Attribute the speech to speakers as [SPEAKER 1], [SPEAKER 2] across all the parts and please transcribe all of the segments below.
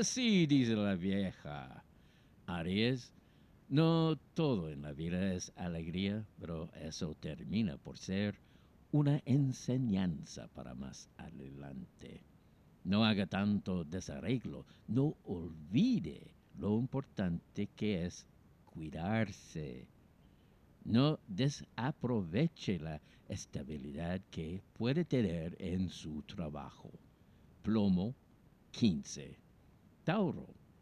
[SPEAKER 1] Así dice la vieja. Aries, no todo en la vida es alegría, pero eso termina por ser una enseñanza para más adelante. No haga tanto desarreglo, no olvide lo importante que es cuidarse. No desaproveche la estabilidad que puede tener en su trabajo. Plomo 15.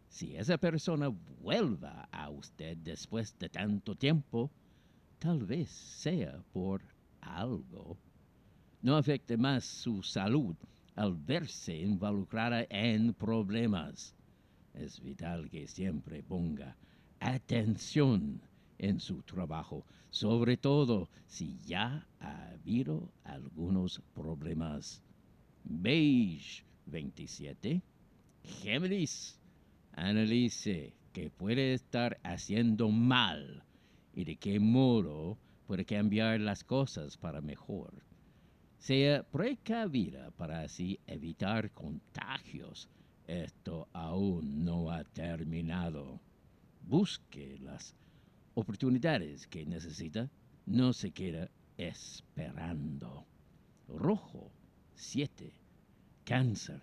[SPEAKER 1] Si esa persona vuelva a usted después de tanto tiempo, tal vez sea por algo. No afecte más su salud al verse involucrada en problemas. Es vital que siempre ponga atención en su trabajo, sobre todo si ya ha habido algunos problemas. Beige 27. Géminis, analice qué puede estar haciendo mal y de qué modo puede cambiar las cosas para mejor. Sea precavida para así evitar contagios. Esto aún no ha terminado. Busque las oportunidades que necesita. No se queda esperando. Rojo 7. Cáncer.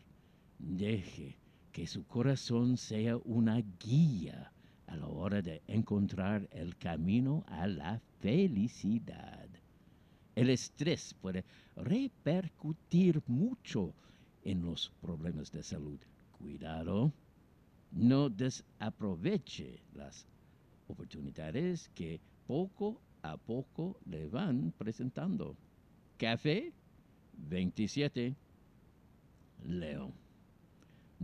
[SPEAKER 1] Deje que su corazón sea una guía a la hora de encontrar el camino a la felicidad. El estrés puede repercutir mucho en los problemas de salud. Cuidado, no desaproveche las oportunidades que poco a poco le van presentando. Café 27. Leo.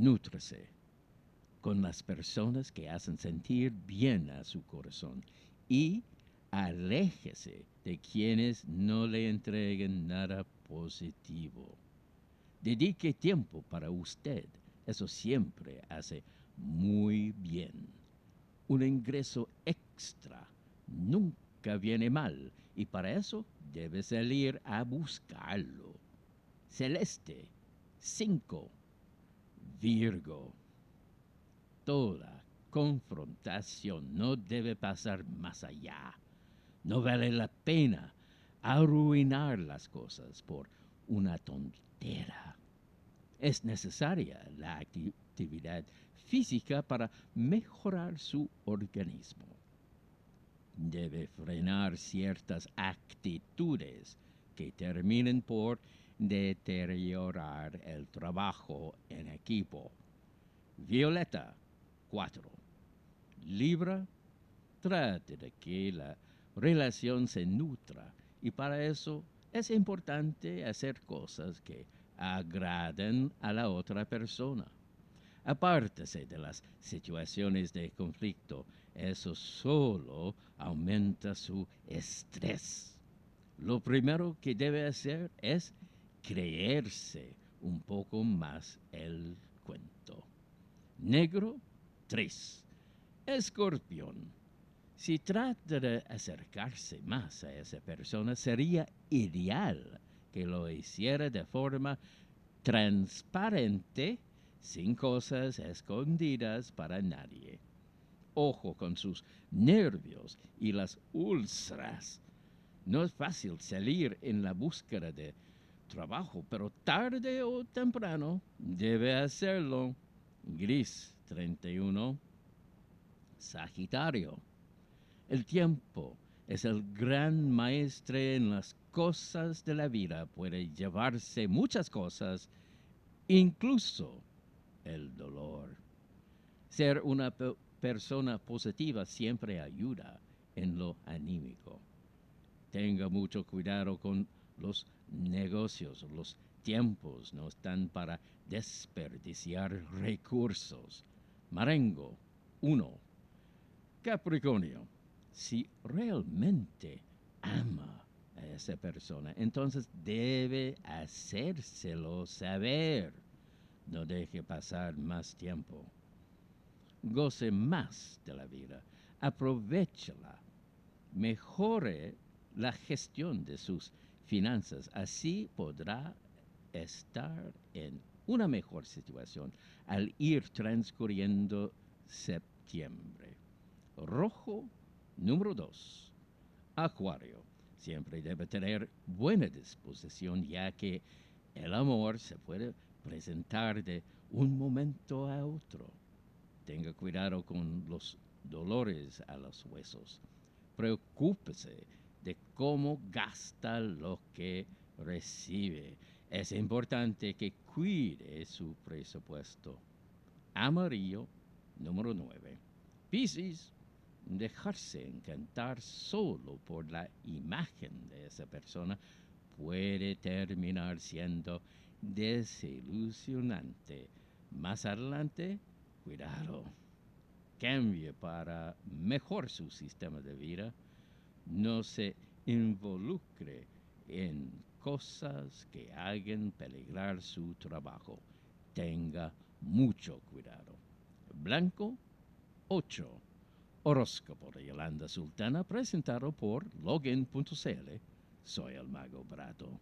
[SPEAKER 1] Nútrese con las personas que hacen sentir bien a su corazón y aléjese de quienes no le entreguen nada positivo. Dedique tiempo para usted. Eso siempre hace muy bien. Un ingreso extra nunca viene mal y para eso debe salir a buscarlo. Celeste 5. Virgo. Toda confrontación no debe pasar más allá. No vale la pena arruinar las cosas por una tontera. Es necesaria la actividad física para mejorar su organismo. Debe frenar ciertas actitudes que terminen por deteriorar el trabajo en equipo. Violeta 4. Libra, trate de que la relación se nutra y para eso es importante hacer cosas que agraden a la otra persona. Apártese de las situaciones de conflicto, eso solo aumenta su estrés. Lo primero que debe hacer es creerse un poco más el cuento. Negro 3. Escorpión. Si trata de acercarse más a esa persona, sería ideal que lo hiciera de forma transparente, sin cosas escondidas para nadie. Ojo con sus nervios y las úlceras. No es fácil salir en la búsqueda de trabajo, pero tarde o temprano debe hacerlo. Gris 31. Sagitario. El tiempo es el gran maestre en las cosas de la vida. Puede llevarse muchas cosas, incluso el dolor. Ser una persona positiva siempre ayuda en lo anímico. Tenga mucho cuidado con los negocios, los tiempos no están para desperdiciar recursos. Marengo 1. Capricornio, si realmente ama a esa persona, entonces debe hacérselo saber. No deje pasar más tiempo. Goce más de la vida. Aprovechala. Mejore la gestión de sus finanzas. Así podrá estar en una mejor situación al ir transcurriendo septiembre. Rojo número 2. Acuario. Siempre debe tener buena disposición ya que el amor se puede presentar de un momento a otro. Tenga cuidado con los dolores a los huesos. Preocúpese de cómo gasta lo que recibe. Es importante que cuide su presupuesto. Amarillo, número 9. Piscis, dejarse encantar solo por la imagen de esa persona puede terminar siendo desilusionante. Más adelante, cuidado. Cambie para mejor su sistema de vida. No se involucre en cosas que hagan peligrar su trabajo. Tenga mucho cuidado. Blanco 8. Horóscopo de Yolanda Sultana presentado por login.cl. Soy el mago Brato.